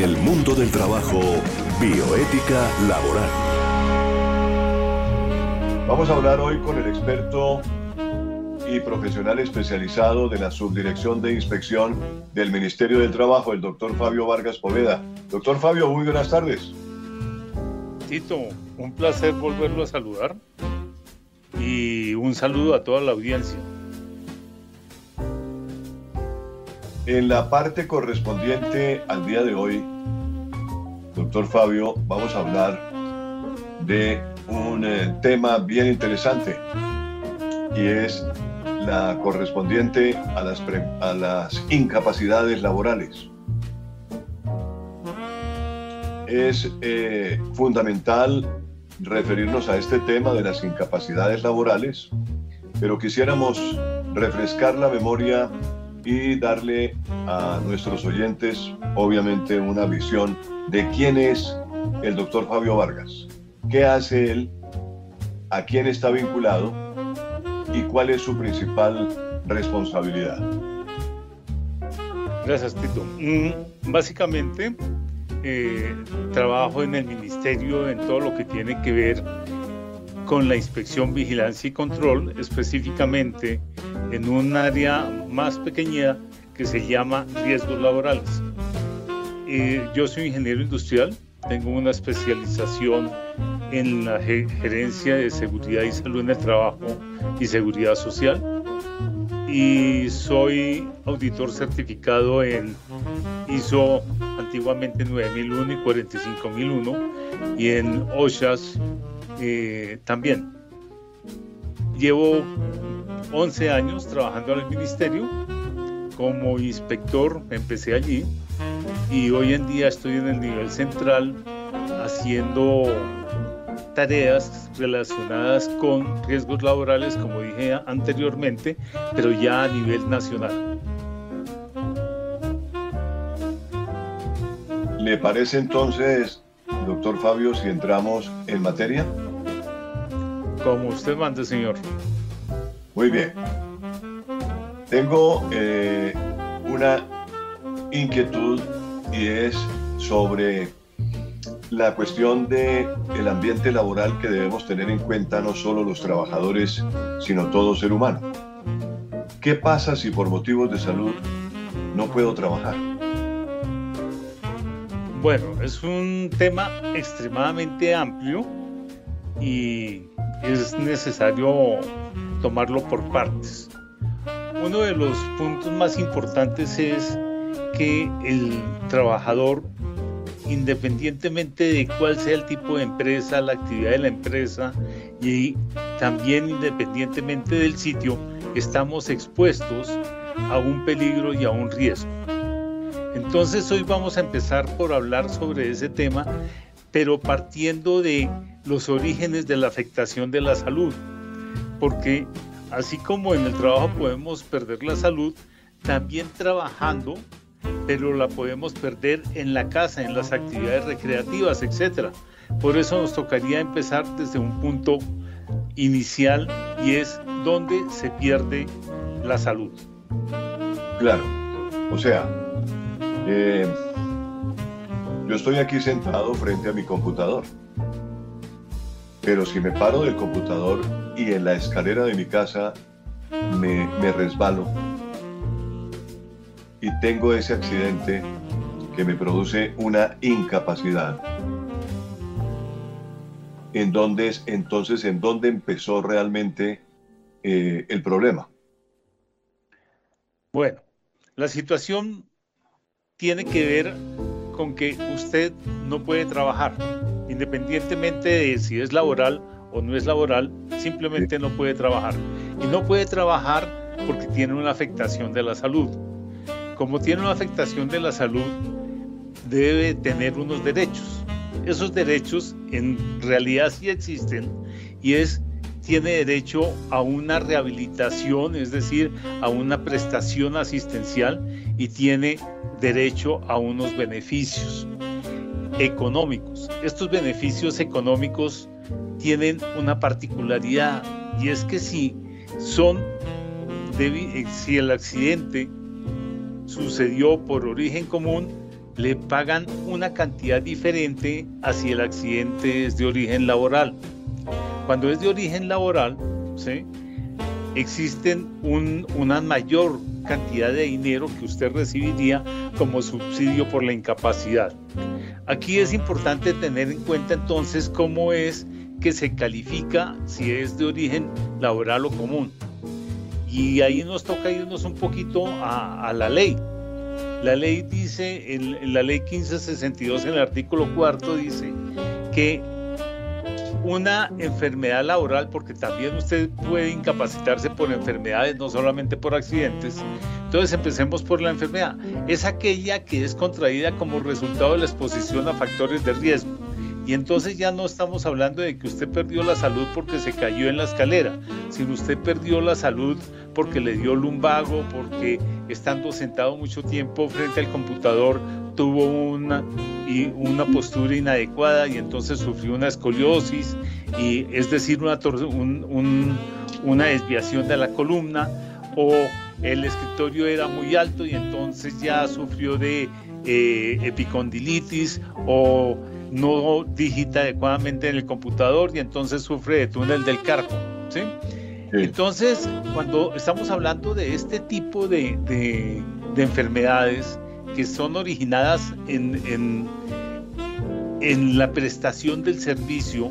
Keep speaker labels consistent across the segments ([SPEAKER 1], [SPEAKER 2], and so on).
[SPEAKER 1] En el mundo del trabajo, bioética laboral.
[SPEAKER 2] Vamos a hablar hoy con el experto y profesional especializado de la Subdirección de Inspección del Ministerio del Trabajo, el doctor Fabio Vargas Poveda. Doctor Fabio, muy buenas tardes.
[SPEAKER 3] Tito, un placer volverlo a saludar y un saludo a toda la audiencia.
[SPEAKER 2] En la parte correspondiente al día de hoy, doctor Fabio, vamos a hablar de un eh, tema bien interesante y es la correspondiente a las, a las incapacidades laborales. Es eh, fundamental referirnos a este tema de las incapacidades laborales, pero quisiéramos refrescar la memoria y darle a nuestros oyentes, obviamente, una visión de quién es el doctor Fabio Vargas, qué hace él, a quién está vinculado y cuál es su principal responsabilidad.
[SPEAKER 3] Gracias, Tito. Mm, básicamente, eh, trabajo en el ministerio en todo lo que tiene que ver con la inspección, vigilancia y control, específicamente en un área más pequeña que se llama riesgos laborales. Yo soy ingeniero industrial, tengo una especialización en la gerencia de seguridad y salud en el trabajo y seguridad social y soy auditor certificado en ISO antiguamente 9001 y 45001 y en OSHAS eh, también. Llevo 11 años trabajando en el ministerio como inspector, empecé allí y hoy en día estoy en el nivel central haciendo tareas relacionadas con riesgos laborales, como dije anteriormente, pero ya a nivel nacional.
[SPEAKER 2] ¿Le parece entonces, doctor Fabio, si entramos en materia?
[SPEAKER 3] Como usted mande, señor.
[SPEAKER 2] Muy bien. Tengo eh, una inquietud y es sobre la cuestión de el ambiente laboral que debemos tener en cuenta no solo los trabajadores, sino todo ser humano. ¿Qué pasa si por motivos de salud no puedo trabajar?
[SPEAKER 3] Bueno, es un tema extremadamente amplio y es necesario tomarlo por partes. Uno de los puntos más importantes es que el trabajador, independientemente de cuál sea el tipo de empresa, la actividad de la empresa y también independientemente del sitio, estamos expuestos a un peligro y a un riesgo. Entonces hoy vamos a empezar por hablar sobre ese tema, pero partiendo de los orígenes de la afectación de la salud, porque así como en el trabajo podemos perder la salud, también trabajando, pero la podemos perder en la casa, en las actividades recreativas, etc. Por eso nos tocaría empezar desde un punto inicial y es donde se pierde la salud.
[SPEAKER 2] Claro, o sea, eh, yo estoy aquí sentado frente a mi computador pero si me paro del computador y en la escalera de mi casa me, resbalo y tengo ese accidente que me produce una incapacidad, ¿en dónde es, entonces en dónde empezó realmente eh, el problema?
[SPEAKER 3] Bueno, la situación tiene que ver con que usted no puede trabajar independientemente de si es laboral o no es laboral, simplemente no puede trabajar. Y no puede trabajar porque tiene una afectación de la salud. Como tiene una afectación de la salud, debe tener unos derechos. Esos derechos en realidad sí existen y es tiene derecho a una rehabilitación, es decir, a una prestación asistencial y tiene derecho a unos beneficios económicos. Estos beneficios económicos tienen una particularidad y es que si son, eh, si el accidente sucedió por origen común, le pagan una cantidad diferente si el accidente es de origen laboral. Cuando es de origen laboral, ¿sí? existen una mayor cantidad de dinero que usted recibiría como subsidio por la incapacidad. Aquí es importante tener en cuenta entonces cómo es que se califica si es de origen laboral o común. Y ahí nos toca irnos un poquito a, la ley. La ley dice, en, la ley 1562, en el artículo cuarto, dice que una enfermedad laboral, porque también usted puede incapacitarse por enfermedades, no solamente por accidentes. Entonces empecemos por la enfermedad. Es aquella que es contraída como resultado de la exposición a factores de riesgo. Y entonces ya no estamos hablando de que usted perdió la salud porque se cayó en la escalera, sino usted perdió la salud porque le dio lumbago, porque estando sentado mucho tiempo frente al computador tuvo una, y una postura inadecuada y entonces sufrió una escoliosis, y, es decir, una, una desviación de la columna, o el escritorio era muy alto y entonces ya sufrió de eh, epicondilitis o no digita adecuadamente en el computador y entonces sufre de túnel del carpo. ¿sí? Entonces, cuando estamos hablando de este tipo de, de, enfermedades que son originadas en, en, en la prestación del servicio,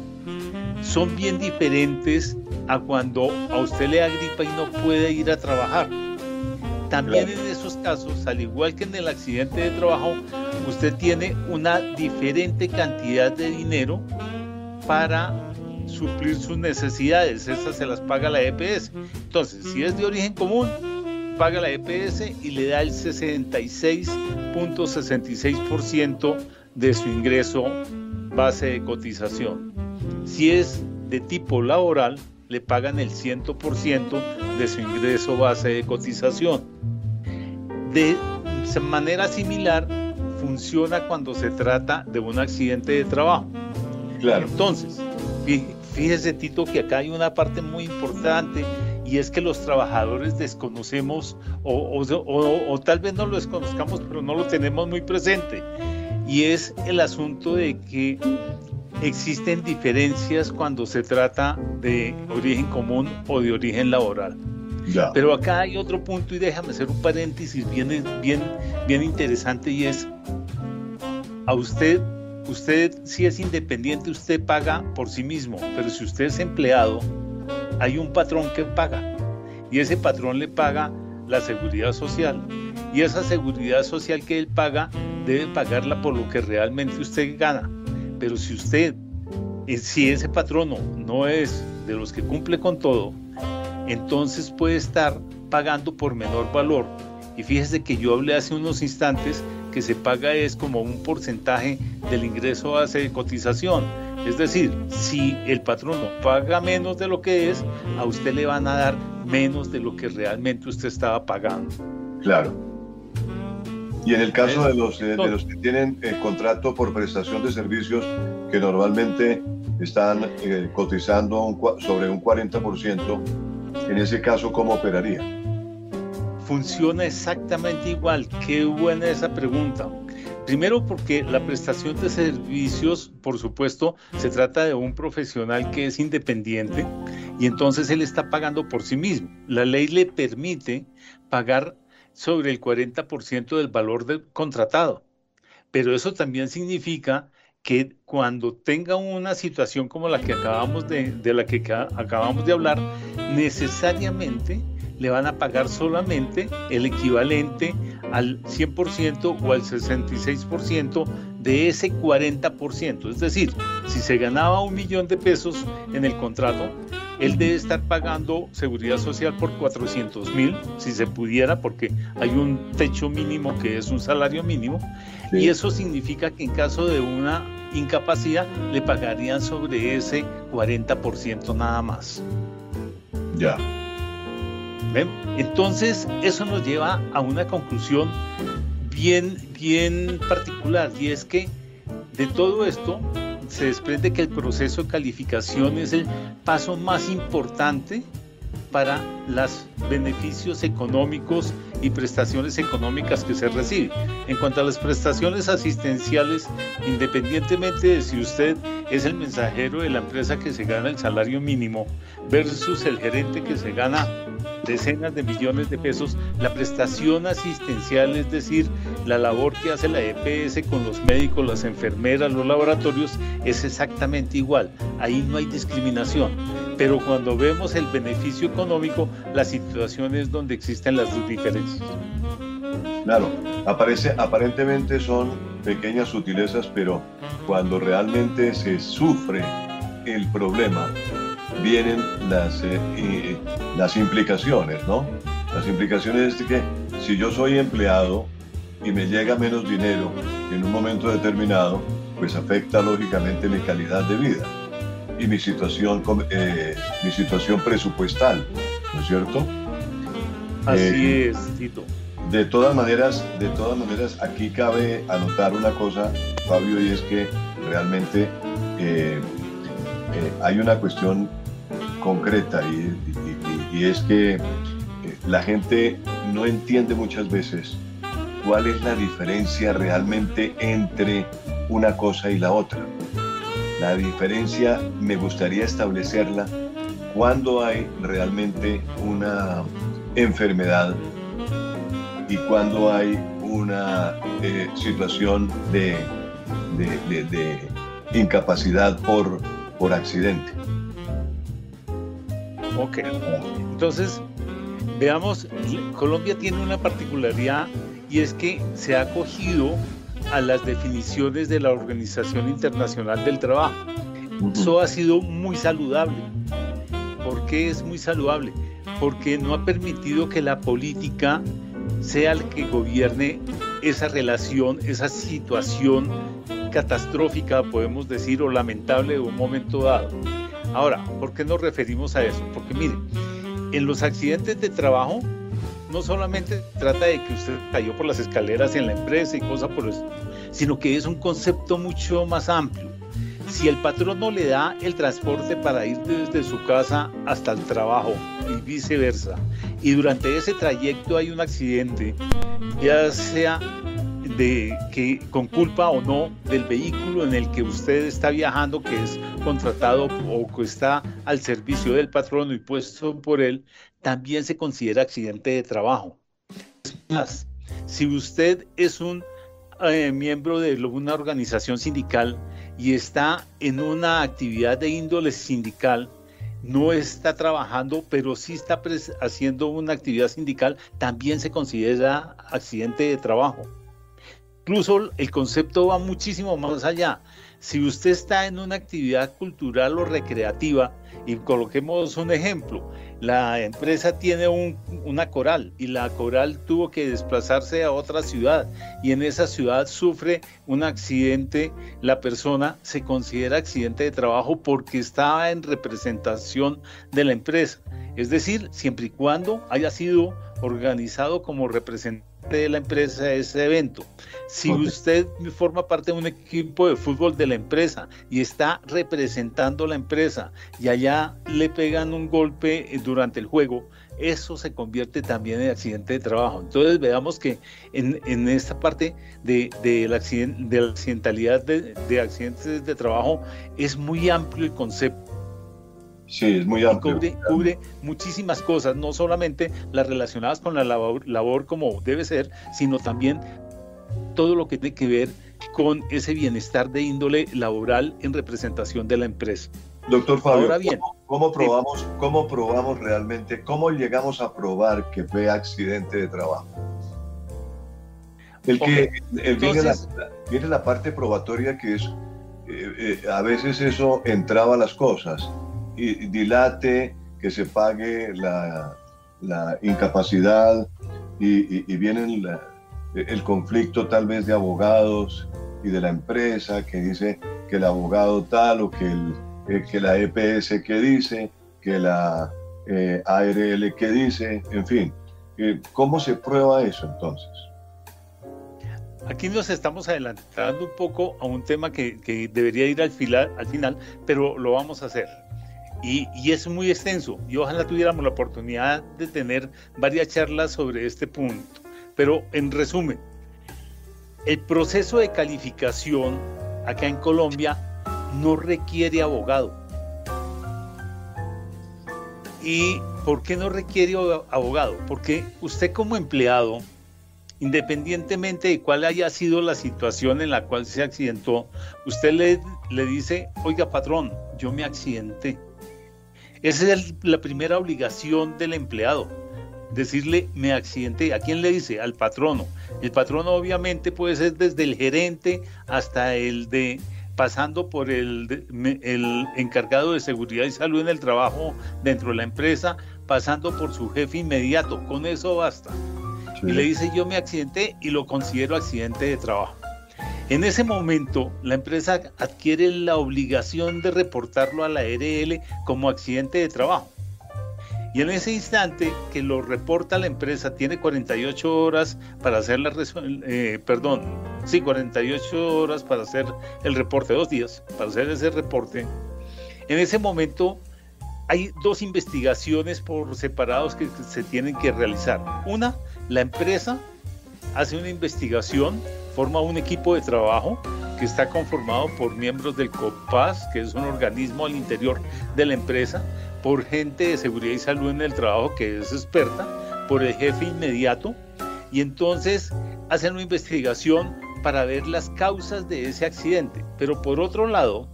[SPEAKER 3] son bien diferentes a cuando a usted le da gripa y no puede ir a trabajar. También en casos, al igual que en el accidente de trabajo, usted tiene una diferente cantidad de dinero para suplir sus necesidades. Esas se las paga la EPS. Entonces, si es de origen común, paga la EPS y le da el 66.66% de su ingreso base de cotización. Si es de tipo laboral, le pagan el 100% de su ingreso base de cotización. De manera similar, funciona cuando se trata de un accidente de trabajo. Claro. Entonces, fíjese Tito que acá hay una parte muy importante y es que los trabajadores desconocemos o, o, tal vez no lo desconozcamos, pero no lo tenemos muy presente. Y es el asunto de que existen diferencias cuando se trata de origen común o de origen laboral. Pero acá hay otro punto y déjame hacer un paréntesis bien, bien, bien interesante y es, a usted, usted si es independiente, usted paga por sí mismo, pero si usted es empleado, hay un patrón que paga y ese patrón le paga la seguridad social y esa seguridad social que él paga debe pagarla por lo que realmente usted gana. Pero si usted, eh, si ese patrono no es de los que cumple con todo, entonces puede estar pagando por menor valor. Y fíjese que yo hablé hace unos instantes que se paga es como un porcentaje del ingreso base de cotización. Es decir, si el patrono paga menos de lo que es, a usted le van a dar menos de lo que realmente usted estaba pagando.
[SPEAKER 2] Claro. Y en el caso de los, de, los que tienen eh, contrato por prestación de servicios, que normalmente están eh, cotizando sobre un 40%, en ese caso, ¿cómo operaría?
[SPEAKER 3] Funciona exactamente igual. Qué buena esa pregunta. Primero porque la prestación de servicios, por supuesto, se trata de un profesional que es independiente y entonces él está pagando por sí mismo. La ley le permite pagar sobre el 40% del valor del contratado, pero eso también significa que cuando tenga una situación como la que acabamos de, de la que acabamos de hablar, necesariamente le van a pagar solamente el equivalente al 100% o al 66% de ese 40%. Es decir, si se ganaba un millón de pesos en el contrato, él debe estar pagando seguridad social por 400 mil, si se pudiera, porque hay un techo mínimo que es un salario mínimo, y eso significa que en caso de una incapacidad le pagarían sobre ese 40% nada más.
[SPEAKER 2] Ya.
[SPEAKER 3] Entonces, eso nos lleva a una conclusión bien, bien particular, y es que de todo esto se desprende que el proceso de calificación es el paso más importante para los beneficios económicos y prestaciones económicas que se recibe. En cuanto a las prestaciones asistenciales, independientemente de si usted es el mensajero de la empresa que se gana el salario mínimo versus el gerente que se gana decenas de millones de pesos, la prestación asistencial, es decir, la labor que hace la EPS con los médicos, las enfermeras, los laboratorios, es exactamente igual. Ahí no hay discriminación. Pero cuando vemos el beneficio económico, la situación es donde existen las diferencias.
[SPEAKER 2] Claro, aparece, aparentemente son pequeñas sutilezas, pero cuando realmente se sufre el problema, vienen las, eh, las implicaciones, ¿no? Las implicaciones es que si yo soy empleado y me llega menos dinero en un momento determinado, pues afecta lógicamente mi calidad de vida y mi situación, eh, mi situación presupuestal, ¿no es cierto?
[SPEAKER 3] Así eh, es, Tito.
[SPEAKER 2] De todas maneras, de todas maneras, aquí cabe anotar una cosa, Fabio, y es que realmente hay una cuestión concreta y, es que eh, la gente no entiende muchas veces cuál es la diferencia realmente entre una cosa y la otra. La diferencia me gustaría establecerla cuando hay realmente una enfermedad y cuando hay una eh, situación de, de, incapacidad por, por accidente.
[SPEAKER 3] Ok, entonces veamos, Colombia tiene una particularidad y es que se ha acogido a las definiciones de la Organización Internacional del Trabajo. Eso ha sido muy saludable. ¿Por qué es muy saludable? Porque no ha permitido que la política sea el que gobierne esa relación, esa situación catastrófica, podemos decir, o lamentable de un momento dado. Ahora, ¿por qué nos referimos a eso? Porque mire, en los accidentes de trabajo no solamente trata de que usted cayó por las escaleras en la empresa y cosas por eso, sino que es un concepto mucho más amplio. Si el patrón no le da el transporte para ir desde su casa hasta el trabajo y viceversa, y durante ese trayecto hay un accidente, ya sea de que con culpa o no del vehículo en el que usted está viajando, que es contratado o que está al servicio del patrono y puesto por él, también se considera accidente de trabajo. Más, si usted es un eh, miembro de una organización sindical y está en una actividad de índole sindical, no está trabajando, pero sí está haciendo una actividad sindical, también se considera accidente de trabajo. Incluso el concepto va muchísimo más allá. Si usted está en una actividad cultural o recreativa, y coloquemos un ejemplo, la empresa tiene una coral y la coral tuvo que desplazarse a otra ciudad y en esa ciudad sufre un accidente, la persona se considera accidente de trabajo porque estaba en representación de la empresa. Es decir, siempre y cuando haya sido organizado como representante de la empresa ese evento. Si usted forma parte de un equipo de fútbol de la empresa y está representando la empresa y allá le pegan un golpe eh, durante el juego, eso se convierte también en accidente de trabajo. Entonces veamos que en, esta parte de, la, accidentalidad de, de accidentes de trabajo es muy amplio el concepto
[SPEAKER 2] Sí, es muy amplio.
[SPEAKER 3] Cubre, muchísimas cosas, no solamente las relacionadas con la labor, como debe ser, sino también todo lo que tiene que ver con ese bienestar de índole laboral en representación de la empresa.
[SPEAKER 2] Doctor Fabio, bien, ¿cómo, probamos, ¿cómo probamos realmente, cómo llegamos a probar que fue accidente de trabajo? El que viene, la, viene, la, parte probatoria que es, eh, eh, a veces eso entraba a las cosas dilate, que se pague la, incapacidad y, y, viene el conflicto tal vez de abogados y de la empresa que dice que el abogado tal o que, el, eh, que la EPS que dice, que la eh, ARL que dice, en fin. Eh, ¿Cómo se prueba eso entonces?
[SPEAKER 3] Aquí nos estamos adelantando un poco a un tema que, debería ir al final, al final, pero lo vamos a hacer. Y, es muy extenso y ojalá tuviéramos la oportunidad de tener varias charlas sobre este punto. Pero en resumen, el proceso de calificación acá en Colombia no requiere abogado. ¿Y por qué no requiere abogado? Porque usted como empleado, independientemente de cuál haya sido la situación en la cual se accidentó, usted le dice, oiga patrón, yo me accidenté. Esa es la primera obligación del empleado, decirle me accidenté. ¿A quién le dice? Al patrono. El patrono obviamente puede ser desde el gerente hasta el de pasando por el, el encargado de seguridad y salud en el trabajo dentro de la empresa, pasando por su jefe inmediato. Con eso basta. Y le dice yo me accidenté y lo considero accidente de trabajo. En ese momento, la empresa adquiere la obligación de reportarlo a la ARL como accidente de trabajo. Y en ese instante que lo reporta la empresa, tiene 48 horas para hacer la eh, perdón, sí, 48 horas para hacer el reporte, dos días para hacer ese reporte. En ese momento hay dos investigaciones por separados que se tienen que realizar. Una, la empresa hace una investigación forma un equipo de trabajo que está conformado por miembros del COPAS, que es un organismo al interior de la empresa, por gente de seguridad y salud en el trabajo que es experta, por el jefe inmediato, y entonces hacen una investigación para ver las causas de ese accidente. Pero por otro lado,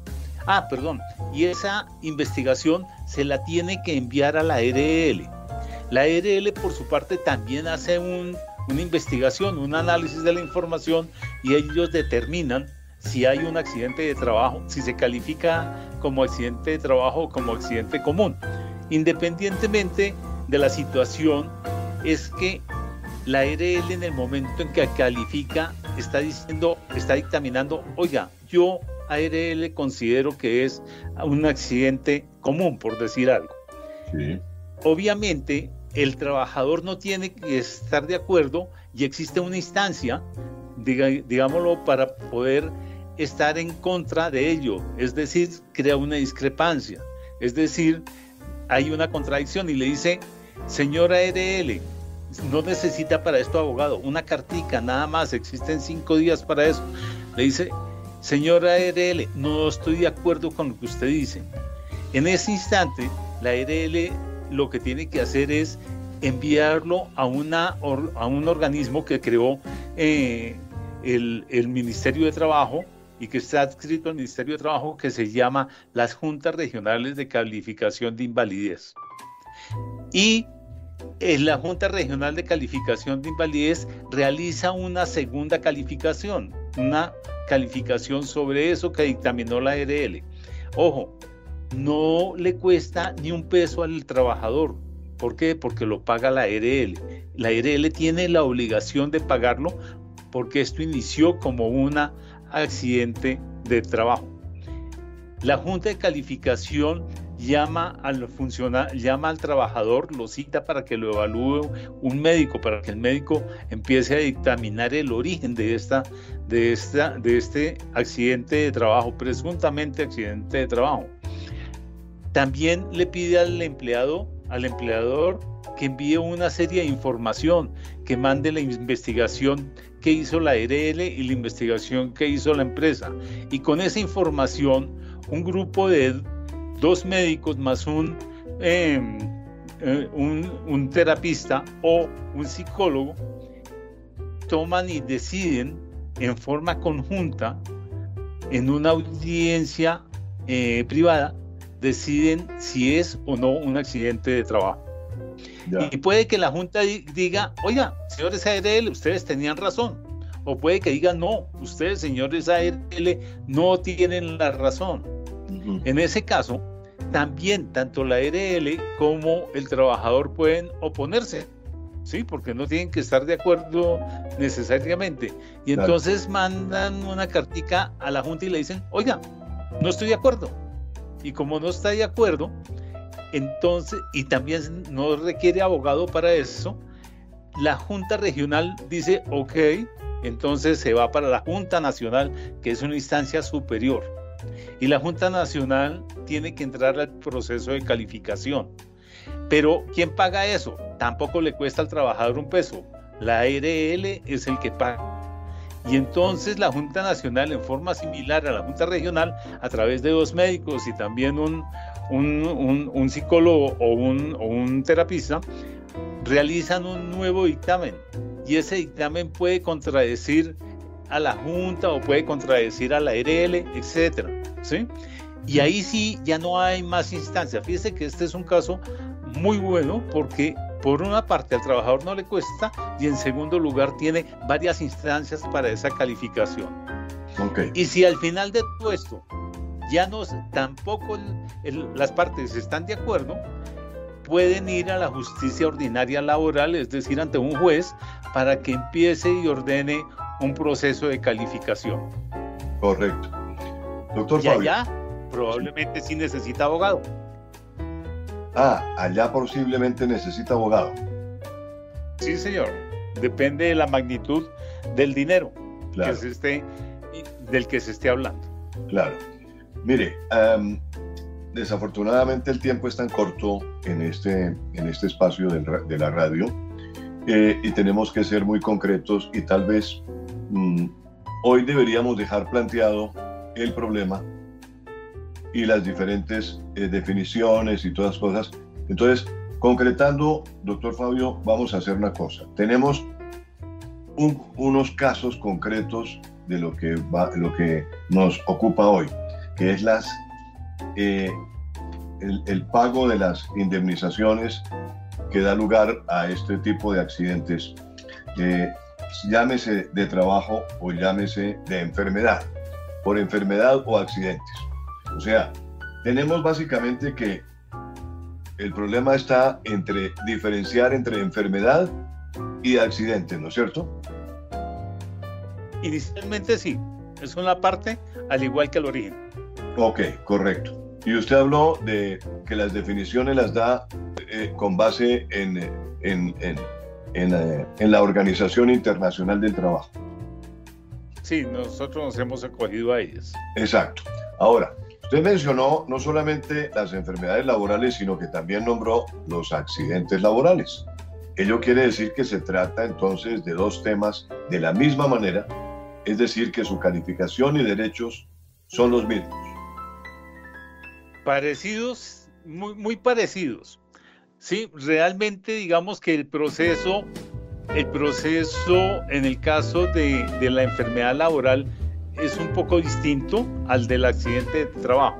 [SPEAKER 3] ah, perdón, y esa investigación se la tiene que enviar a la ERL. La ERL por su parte también hace un una investigación, un análisis de la información y ellos determinan si hay un accidente de trabajo, si se califica como accidente de trabajo o como accidente común. Independientemente de la situación, es que la ARL en el momento en que califica está diciendo, está dictaminando, oiga, yo ARL considero que es un accidente común, por decir algo. Obviamente, el trabajador no tiene que estar de acuerdo y existe una instancia, digámoslo, para poder estar en contra de ello, es decir, crea una discrepancia, es decir, hay una contradicción y le dice, señora RL, no necesita para esto abogado, una cartica nada más, existen cinco días para eso. Le dice, señora RL, no estoy de acuerdo con lo que usted dice. En ese instante, la RL lo que tiene que hacer es enviarlo a, una, a un organismo que creó eh, el, el Ministerio de Trabajo y que está adscrito al Ministerio de Trabajo que se llama las Juntas Regionales de Calificación de Invalidez. Y en la Junta Regional de Calificación de Invalidez realiza una segunda calificación, una calificación sobre eso que dictaminó la ERL. Ojo, no le cuesta ni un peso al trabajador. ¿Por qué? Porque lo paga la ARL. La ARL tiene la obligación de pagarlo porque esto inició como un accidente de trabajo. La Junta de Calificación llama al llama al trabajador, lo cita para que lo evalúe un médico, para que el médico empiece a dictaminar el origen de esta, de esta, de este accidente de trabajo, presuntamente accidente de trabajo. También le pide al empleado, al empleador, que envíe una serie de información, que mande la investigación que hizo la ERL y la investigación que hizo la empresa. Y con esa información, un grupo de dos médicos más un, em, eh, un terapista o un psicólogo toman y deciden en forma conjunta en una audiencia eh, privada deciden si es o no un accidente de trabajo. Y puede que la Junta diga, oiga, señores ARL, ustedes tenían razón. O puede que diga, no, ustedes, señores ARL, no tienen la razón. En ese caso, también tanto la ARL como el trabajador pueden oponerse. Sí, porque no tienen que estar de acuerdo necesariamente. Y entonces mandan una cartica a la Junta y le dicen, oiga, no estoy de acuerdo y como no está de acuerdo, entonces, y también no requiere abogado para eso, la Junta Regional dice, ok, entonces se va para la Junta Nacional, que es una instancia superior. Y la Junta Nacional tiene que entrar al proceso de calificación. Pero ¿quién paga eso? Tampoco le cuesta al trabajador un peso. La ARL es el que paga. Y entonces la Junta Nacional, en forma similar a la Junta Regional, a través de dos médicos y también un, un, psicólogo o un, un terapista, realizan un nuevo dictamen. Y ese dictamen puede contradecir a la Junta o puede contradecir a la ARL, etcétera, ¿sí? Y ahí sí ya no hay más instancias. Fíjese que este es un caso muy bueno porque por una parte al trabajador no le cuesta y en segundo lugar tiene varias instancias para esa calificación. Okay. Y si al final de todo esto ya no tampoco las partes están de acuerdo, pueden ir a la justicia ordinaria laboral, es decir, ante un juez, para que empiece y ordene un proceso de calificación.
[SPEAKER 2] Correcto. Doctor
[SPEAKER 3] y allá probablemente sí necesita abogado.
[SPEAKER 2] Ah, allá posiblemente necesita abogado.
[SPEAKER 3] Sí, señor. Depende de la magnitud del dinero que se esté, del que se esté hablando.
[SPEAKER 2] Claro. Mire, desafortunadamente el tiempo es tan corto en este, en este espacio de la radio eh, y tenemos que ser muy concretos y tal vez mm, hoy deberíamos dejar planteado el problema y las diferentes eh, definiciones y todas cosas. Entonces, concretando, doctor Fabio, vamos a hacer una cosa. Tenemos unos casos concretos de lo que, va, lo que nos ocupa hoy, que es las, eh, el, pago de las indemnizaciones que da lugar a este tipo de accidentes, eh, llámese de trabajo o llámese de enfermedad, por enfermedad o accidentes. O sea, tenemos básicamente que el problema está entre diferenciar entre enfermedad y accidente, ¿no es cierto?
[SPEAKER 3] Inicialmente sí, es una parte al igual que el origen.
[SPEAKER 2] Ok, correcto. Y usted habló de que las definiciones las da eh, con base en, en, en, eh, en, la Organización Internacional del Trabajo.
[SPEAKER 3] Sí, nosotros nos hemos acogido a ellas.
[SPEAKER 2] Exacto. Ahora, Usted mencionó no solamente las enfermedades laborales, sino que también nombró los accidentes laborales. Ello quiere decir que se trata entonces de dos temas de la misma manera, es decir, que su calificación y derechos son los mismos.
[SPEAKER 3] Parecidos, muy, muy parecidos. Sí, realmente digamos que el proceso, el proceso en el caso de, de la enfermedad laboral es un poco distinto al del accidente de trabajo.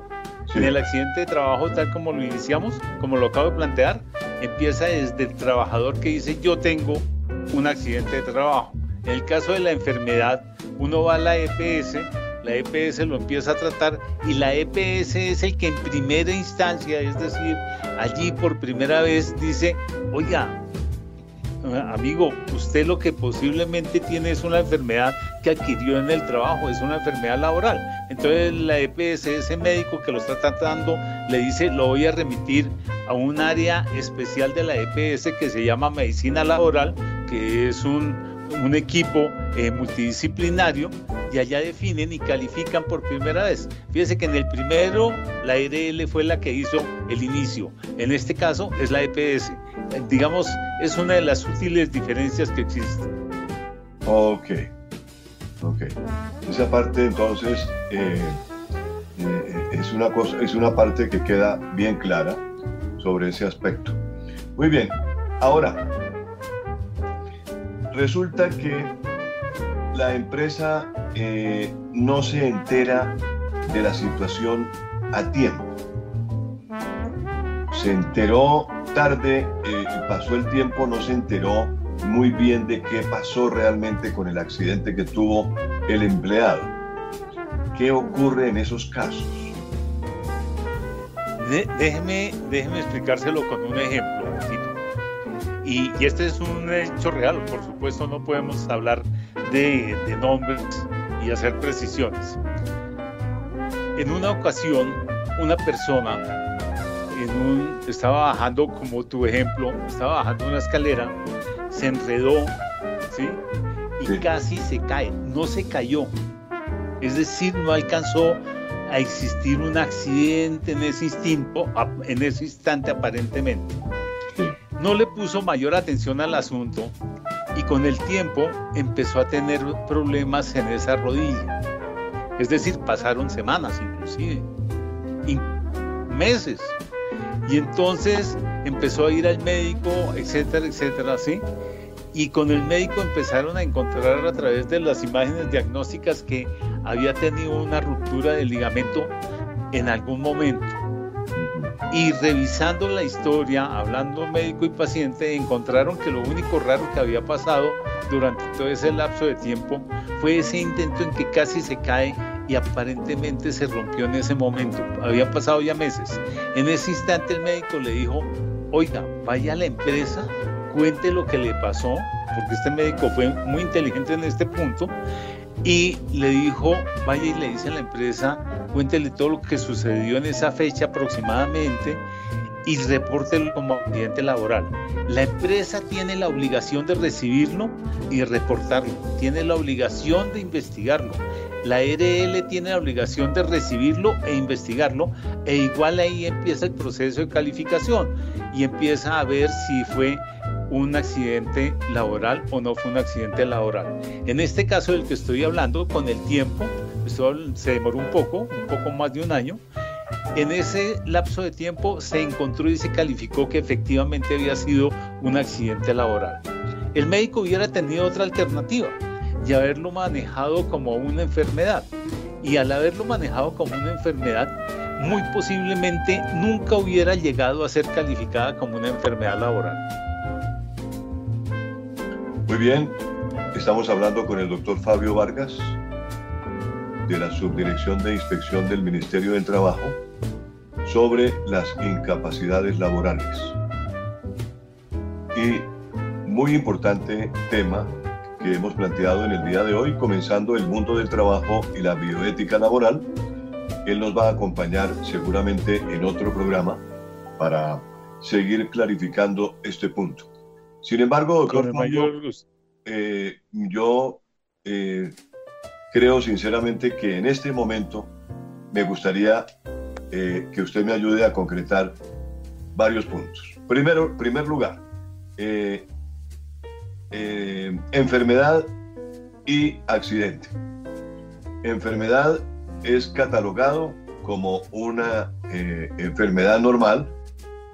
[SPEAKER 3] En el accidente de trabajo, tal como lo iniciamos, como lo acabo de plantear, empieza desde el trabajador que dice yo tengo un accidente de trabajo. En el caso de la enfermedad, uno va a la EPS, la EPS lo empieza a tratar y la EPS es el que en primera instancia, es decir, allí por primera vez dice, oiga, amigo, usted lo que posiblemente tiene es una enfermedad que adquirió en el trabajo, es una enfermedad laboral. Entonces la EPS, ese médico que lo está tratando, le dice, lo voy a remitir a un área especial de la EPS que se llama medicina laboral, que es un, equipo eh, multidisciplinario y allá definen y califican por primera vez. Fíjese que en el primero la ARL fue la que hizo el inicio, en este caso es la EPS. Digamos, es una de las sutiles diferencias que existen.
[SPEAKER 2] Ok, ok. Esa parte entonces eh, eh, es, una cosa, es una parte que queda bien clara sobre ese aspecto. Muy bien, ahora, resulta que la empresa eh, no se entera de la situación a tiempo. Se enteró tarde, eh, pasó el tiempo, no se enteró muy bien de qué pasó realmente con el accidente que tuvo el empleado. ¿Qué ocurre en esos casos?
[SPEAKER 3] déjeme, déjeme explicárselo con un ejemplo. Y, y, este es un hecho real, por supuesto no podemos hablar de, de nombres y hacer precisiones. En una ocasión, una persona en un, estaba bajando, como tu ejemplo, estaba bajando una escalera, se enredó, ¿sí? Y casi se cae, no se cayó. Es decir, no alcanzó a existir un accidente en ese instinto, en ese instante aparentemente. No le puso mayor atención al asunto y con el tiempo empezó a tener problemas en esa rodilla. Es decir, pasaron semanas inclusive, y meses. Y entonces empezó a ir al médico, etcétera, etcétera, ¿sí? Y con el médico empezaron a encontrar a través de las imágenes diagnósticas que había tenido una ruptura del ligamento en algún momento. Y revisando la historia, hablando médico y paciente, encontraron que lo único raro que había pasado durante todo ese lapso de tiempo fue ese intento en que casi se cae y aparentemente se rompió en ese momento. Habían pasado ya meses. En ese instante el médico le dijo, oiga, vaya a la empresa, cuente lo que le pasó, porque este médico fue muy inteligente en este punto, y le dijo, vaya y le dice a la empresa, cuéntele todo lo que sucedió en esa fecha aproximadamente y repórtelo como accidente laboral. La empresa tiene la obligación de recibirlo y reportarlo, tiene la obligación de investigarlo. La RL tiene la obligación de recibirlo e investigarlo e igual ahí empieza el proceso de calificación y empieza a ver si fue un accidente laboral o no fue un accidente laboral. En este caso del que estoy hablando, con el tiempo, se demoró un poco, un poco más de un año, en ese lapso de tiempo se encontró y se calificó que efectivamente había sido un accidente laboral. El médico hubiera tenido otra alternativa y haberlo manejado como una enfermedad. Y al haberlo manejado como una enfermedad, muy posiblemente nunca hubiera llegado a ser calificada como una enfermedad laboral.
[SPEAKER 2] Muy bien, estamos hablando con el doctor Fabio Vargas de la Subdirección de Inspección del Ministerio del Trabajo sobre las incapacidades laborales. Y muy importante tema que hemos planteado en el día de hoy, comenzando el mundo del trabajo y la bioética laboral. Él nos va a acompañar seguramente en otro programa para seguir clarificando este punto. Sin embargo, doctor eh, yo eh, creo sinceramente que en este momento me gustaría eh, que usted me ayude a concretar varios puntos. Primero, primer lugar, enfermedad y accidente. Enfermedad es catalogado como una enfermedad normal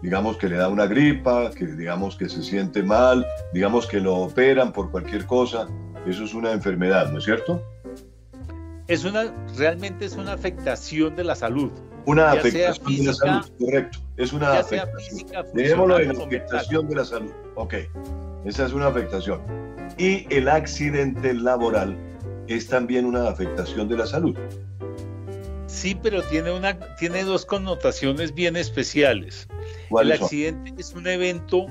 [SPEAKER 2] digamos que le da una gripa, que digamos que se siente mal, digamos que lo operan por cualquier cosa, eso es una enfermedad, ¿no es cierto?
[SPEAKER 3] Es una, realmente es una afectación de la salud.
[SPEAKER 2] Una afectación de la salud, correcto. Es una afectación. Dejémoslo en afectación de la salud. Ok, esa es una afectación. Y el accidente laboral es también una afectación de la salud.
[SPEAKER 3] Sí, pero tiene, una, tiene dos connotaciones bien especiales. El accidente es un evento,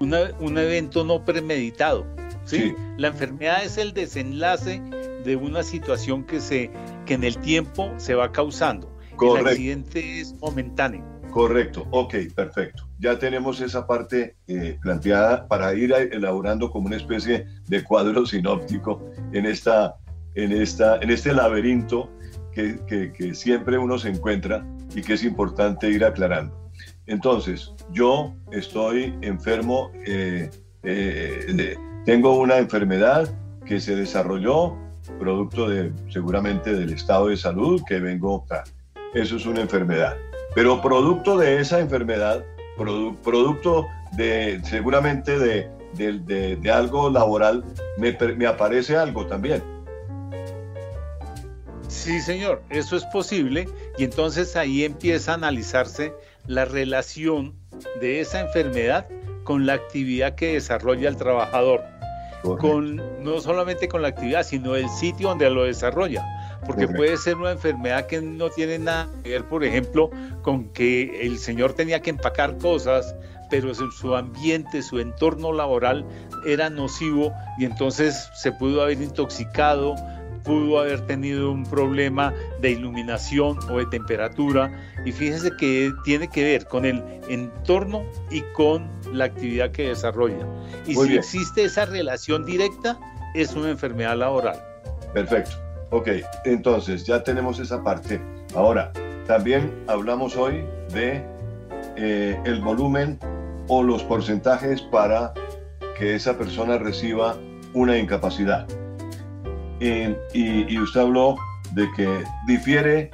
[SPEAKER 3] un evento no premeditado. ¿sí? La enfermedad es el desenlace de una situación que, se, que en el tiempo se va causando. El accidente es momentáneo.
[SPEAKER 2] Correcto, ok, perfecto. Ya tenemos esa parte eh, planteada para ir elaborando como una especie de cuadro sinóptico en, esta, en, esta, en este laberinto que, que siempre uno se encuentra y que es importante ir aclarando. Entonces, yo estoy enfermo, eh, eh, tengo una enfermedad que se desarrolló producto de seguramente del estado de salud que vengo Eso es una enfermedad. Pero producto de esa enfermedad, producto de seguramente de, algo laboral, me, me aparece algo también.
[SPEAKER 3] Sí, señor, eso es posible y entonces ahí empieza a analizarse la relación de esa enfermedad con la actividad que desarrolla el trabajador. Con, no solamente con la actividad, sino el sitio donde lo desarrolla. Porque puede ser una enfermedad que no tiene nada que ver, por ejemplo, con que el señor tenía que empacar cosas, pero su ambiente, su entorno laboral era nocivo y entonces se pudo haber intoxicado, pudo haber tenido un problema de iluminación o de temperatura y fíjese que tiene que ver con el entorno y con la actividad que desarrolla. Y si existe esa relación directa, es una enfermedad laboral.
[SPEAKER 2] Perfecto. Ok, entonces ya tenemos esa parte. Ahora, también hablamos hoy de eh, el volumen o los porcentajes para que esa persona reciba una incapacidad. Y, usted habló de que difiere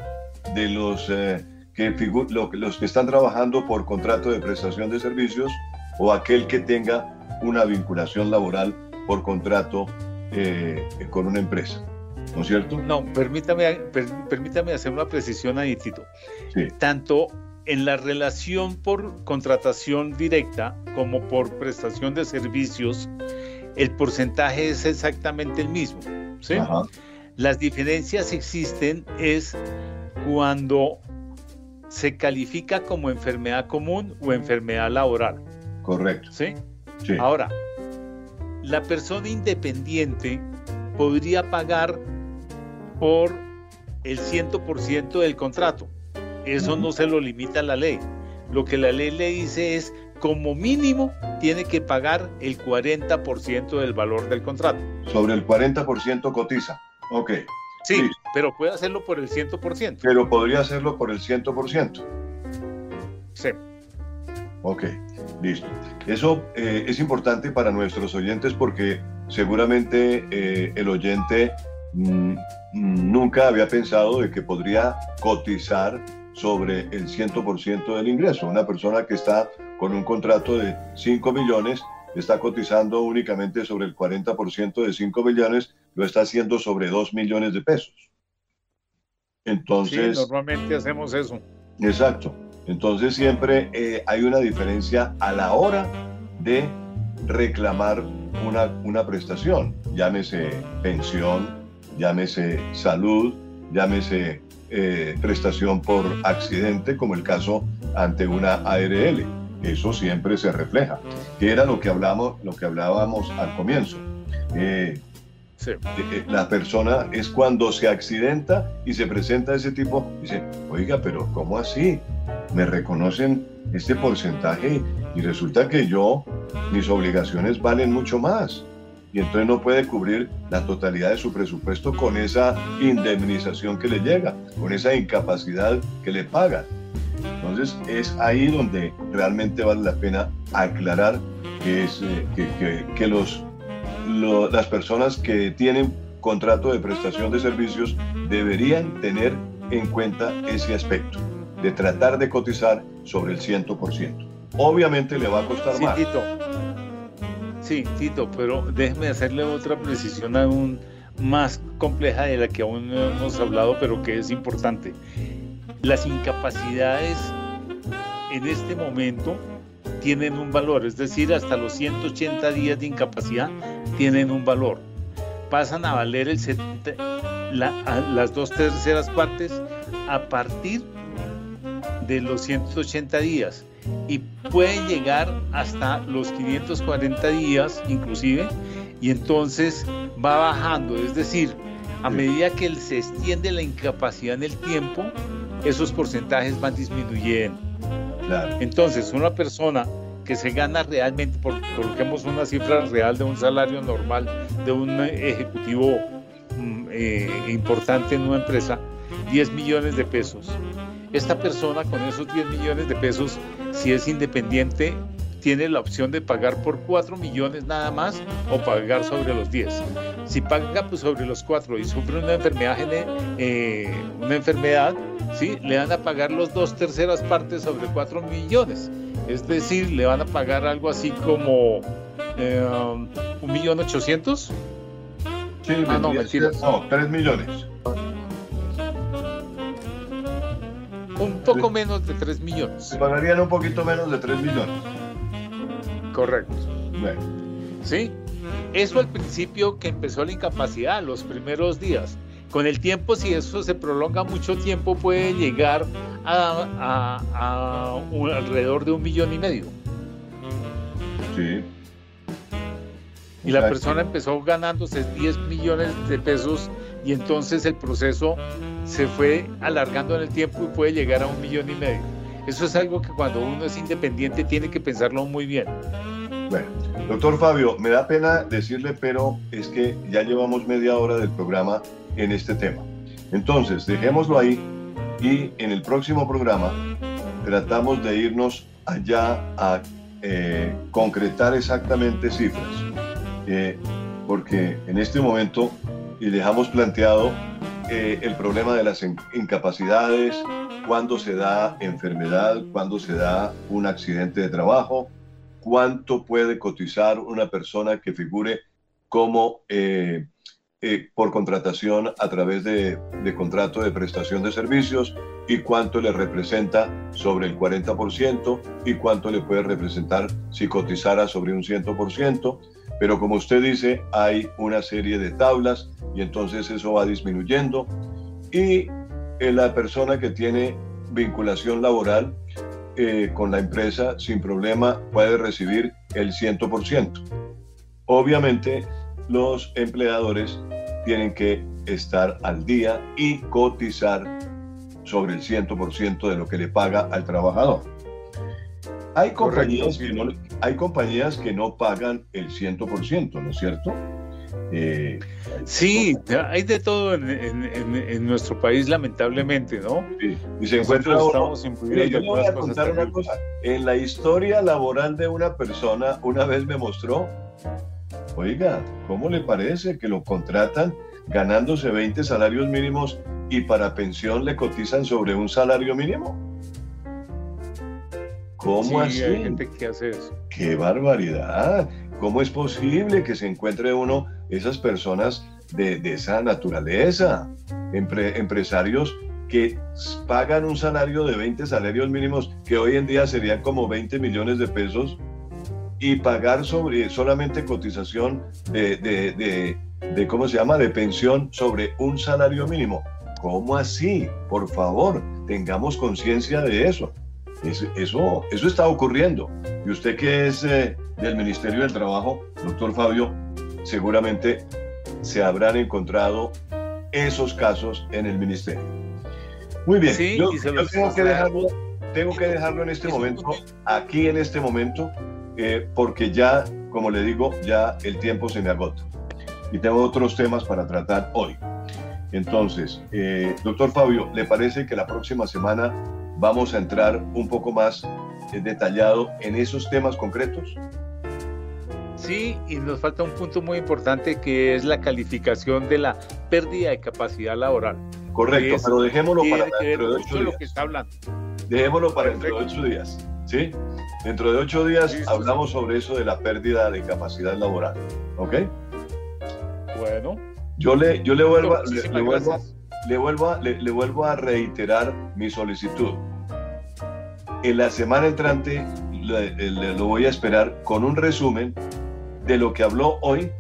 [SPEAKER 2] de los, eh, que los que están trabajando por contrato de prestación de servicios o aquel que tenga una vinculación laboral por contrato eh, con una empresa. ¿no es cierto?
[SPEAKER 3] No, permítame, permítame hacer una precisión ahí, Tito. Tanto en la relación por contratación directa como por prestación de servicios, el porcentaje es exactamente el mismo. ¿Sí? Las diferencias existen es cuando se califica como enfermedad común o enfermedad laboral.
[SPEAKER 2] Correcto.
[SPEAKER 3] ¿Sí? sí. Ahora, la persona independiente podría pagar por el 100% del contrato. Eso no se lo limita la ley. Lo que la ley le dice es, como mínimo, tiene que pagar el 40% del valor del contrato.
[SPEAKER 2] Sobre el 40% cotiza. Ok.
[SPEAKER 3] Sí, pero puede hacerlo por el 100%.
[SPEAKER 2] Pero podría hacerlo por el 100%.
[SPEAKER 3] Sí.
[SPEAKER 2] Ok, listo. Eso eh, es importante para nuestros oyentes porque seguramente eh, el oyente Mm, nunca había pensado de que podría cotizar sobre el 100% del ingreso. Una persona que está con un contrato de 5 millones está cotizando únicamente sobre el 40% de 5 millones, lo está haciendo sobre 2 millones de pesos. Entonces...
[SPEAKER 3] normalmente hacemos eso.
[SPEAKER 2] Exacto. Entonces siempre eh, hay una diferencia a la hora de reclamar una, una prestación, llámese pensión, llámese salud, llámese eh, prestación por accidente, como el caso ante una ARL. Eso siempre se refleja, que era lo que hablamos, lo que hablábamos al comienzo. Eh, eh, la persona es cuando se accidenta y se presenta ese tipo, dice, oiga, pero ¿cómo así? Me reconocen este porcentaje y resulta que yo, mis obligaciones valen mucho más y entonces no puede cubrir la totalidad de su presupuesto con esa indemnización que le llega, con esa incapacidad que le pagan. Entonces es ahí donde realmente vale la pena aclarar que, es, eh, que, los, las personas que tienen contrato de prestación de servicios deberían tener en cuenta ese aspecto, de tratar de cotizar sobre el 100%. Obviamente le va a costar más.
[SPEAKER 3] Sí, Tito, pero déjeme hacerle otra precisión aún más compleja de la que aún no hemos hablado, pero que es importante. Las incapacidades en este momento tienen un valor, es decir, hasta los 180 días de incapacidad tienen un valor. Pasan a valer las dos terceras partes a partir de los 180 días y pueden llegar hasta los 540 días inclusive y entonces va bajando, es decir, a medida que se extiende la incapacidad en el tiempo, esos porcentajes van disminuyendo. Entonces, una persona que se gana realmente, por, coloquemos una cifra real de un salario normal de un ejecutivo mm, eh, importante en una empresa, 10 millones de pesos. Esta persona con esos 10 millones de pesos si es independiente, tiene la opción de pagar por 4 millones nada más o pagar sobre los 10. Si paga pues, sobre los 4 y sufre una enfermedad, eh, una enfermedad ¿sí? le van a pagar los dos terceras partes sobre 4 millones. Es decir, le van a pagar algo así como eh, un millón ochocientos.
[SPEAKER 2] Sí, ah, no, mentiras. No, 3 millones.
[SPEAKER 3] Un poco menos de 3 millones.
[SPEAKER 2] Se pagarían un poquito menos de 3 millones.
[SPEAKER 3] Correcto.
[SPEAKER 2] Bueno.
[SPEAKER 3] ¿Sí? Eso al principio que empezó la incapacidad, los primeros días. Con el tiempo, si eso se prolonga mucho tiempo, puede llegar a, alrededor de un millón y medio.
[SPEAKER 2] Sí.
[SPEAKER 3] Y la persona empezó ganándose 10 millones de pesos y entonces el proceso se fue alargando en el tiempo y puede llegar a un millón y medio. Eso es algo que cuando uno es independiente tiene que pensarlo muy bien.
[SPEAKER 2] Bueno, doctor Fabio, me da pena decirle, pero es que ya llevamos media hora del programa en este tema. Entonces, dejémoslo ahí y en el próximo programa tratamos de irnos allá a eh, concretar exactamente cifras, eh, porque en este momento y dejamos planteado eh, el problema de las incapacidades, cuándo se da enfermedad, cuándo se da un accidente de trabajo, cuánto puede cotizar una persona que figure como eh, eh, por contratación a través de, de, contrato de prestación de servicios y cuánto le representa sobre el 40% y cuánto le puede representar si cotizara sobre un 100%. Pero como usted dice, hay una serie de tablas y entonces eso va disminuyendo. Y eh, la persona que tiene vinculación laboral eh, con la empresa sin problema puede recibir el 100%. Obviamente los empleadores tienen que estar al día y cotizar sobre el 100% de lo que le paga al trabajador. Hay compañías, que no, hay compañías que no pagan el 100%, ¿no es cierto?
[SPEAKER 3] Eh, sí, hay de todo en, nuestro país, lamentablemente, ¿no? Sí.
[SPEAKER 2] Y se encuentra estamos yo le voy a contar una cosa. En la historia laboral de una persona, una vez me mostró, oiga, ¿cómo le parece que lo contratan ganándose 20 salarios mínimos y para pensión le cotizan sobre un salario mínimo? ¿Cómo así?
[SPEAKER 3] Hay gente que hace eso.
[SPEAKER 2] ¡Qué barbaridad! ¿Cómo es posible que se encuentre uno esas personas de, esa naturaleza? empresarios que pagan un salario de 20 salarios mínimos, que hoy en día serían como 20 millones de pesos, y pagar sobre solamente cotización de, de, de, ¿cómo se llama?, de pensión sobre un salario mínimo. ¿Cómo así? Por favor, tengamos conciencia de eso. Eso, eso está ocurriendo. Y usted que es eh, del Ministerio del Trabajo, doctor Fabio, seguramente se habrán encontrado esos casos en el ministerio. Muy bien, yo, tengo, que dejarlo, tengo que dejarlo en este momento, aquí en este momento, eh, porque ya, como le digo, ya el tiempo se me agota. Y tengo otros temas para tratar hoy. Entonces, eh, doctor Fabio, ¿le parece que la próxima semana vamos a entrar un poco más eh, detallado en esos temas concretos?
[SPEAKER 3] Sí, y nos falta un punto muy importante que es la calificación de la pérdida de capacidad laboral.
[SPEAKER 2] Correcto, pero dejémoslo para dentro de ocho días. Dejémoslo para dentro de ocho días, ¿sí? Dentro de ocho días hablamos sobre eso de la pérdida de capacidad laboral, ¿ok?
[SPEAKER 3] Bueno.
[SPEAKER 2] Yo le, yo le vuelvo, le, vuelvo, le vuelvo, a, le, vuelvo a reiterar mi solicitud. En la semana entrante lo voy a esperar con un resumen de lo que habló hoy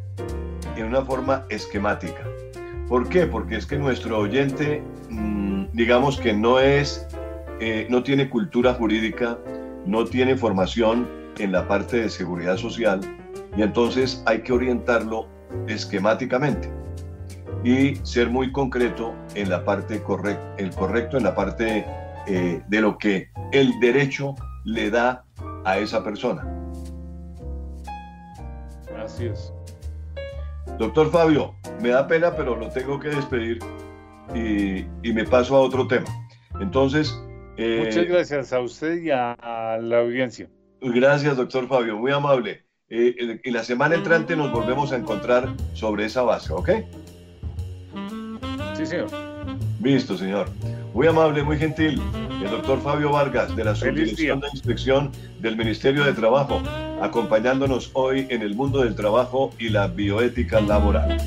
[SPEAKER 2] en una forma esquemática. ¿Por qué? Porque es que nuestro oyente, mm, digamos que no es, eh, no tiene cultura jurídica, no tiene formación en la parte de seguridad social y entonces hay que orientarlo esquemáticamente y ser muy concreto en la parte correcta, el correcto en la parte eh, de lo que el derecho le da a esa persona.
[SPEAKER 3] Así es.
[SPEAKER 2] Doctor Fabio, me da pena, pero lo tengo que despedir y, me paso a otro tema. Entonces...
[SPEAKER 3] Eh, Muchas gracias a usted y a, la audiencia.
[SPEAKER 2] Gracias, doctor Fabio, muy amable. Eh, y la semana entrante nos volvemos a encontrar sobre esa base, ¿ok?
[SPEAKER 3] Sí, señor.
[SPEAKER 2] Listo, señor. Muy amable, muy gentil. El doctor Fabio Vargas, de la Subdirección de Inspección del Ministerio de Trabajo, acompañándonos hoy en el mundo del trabajo y la bioética laboral.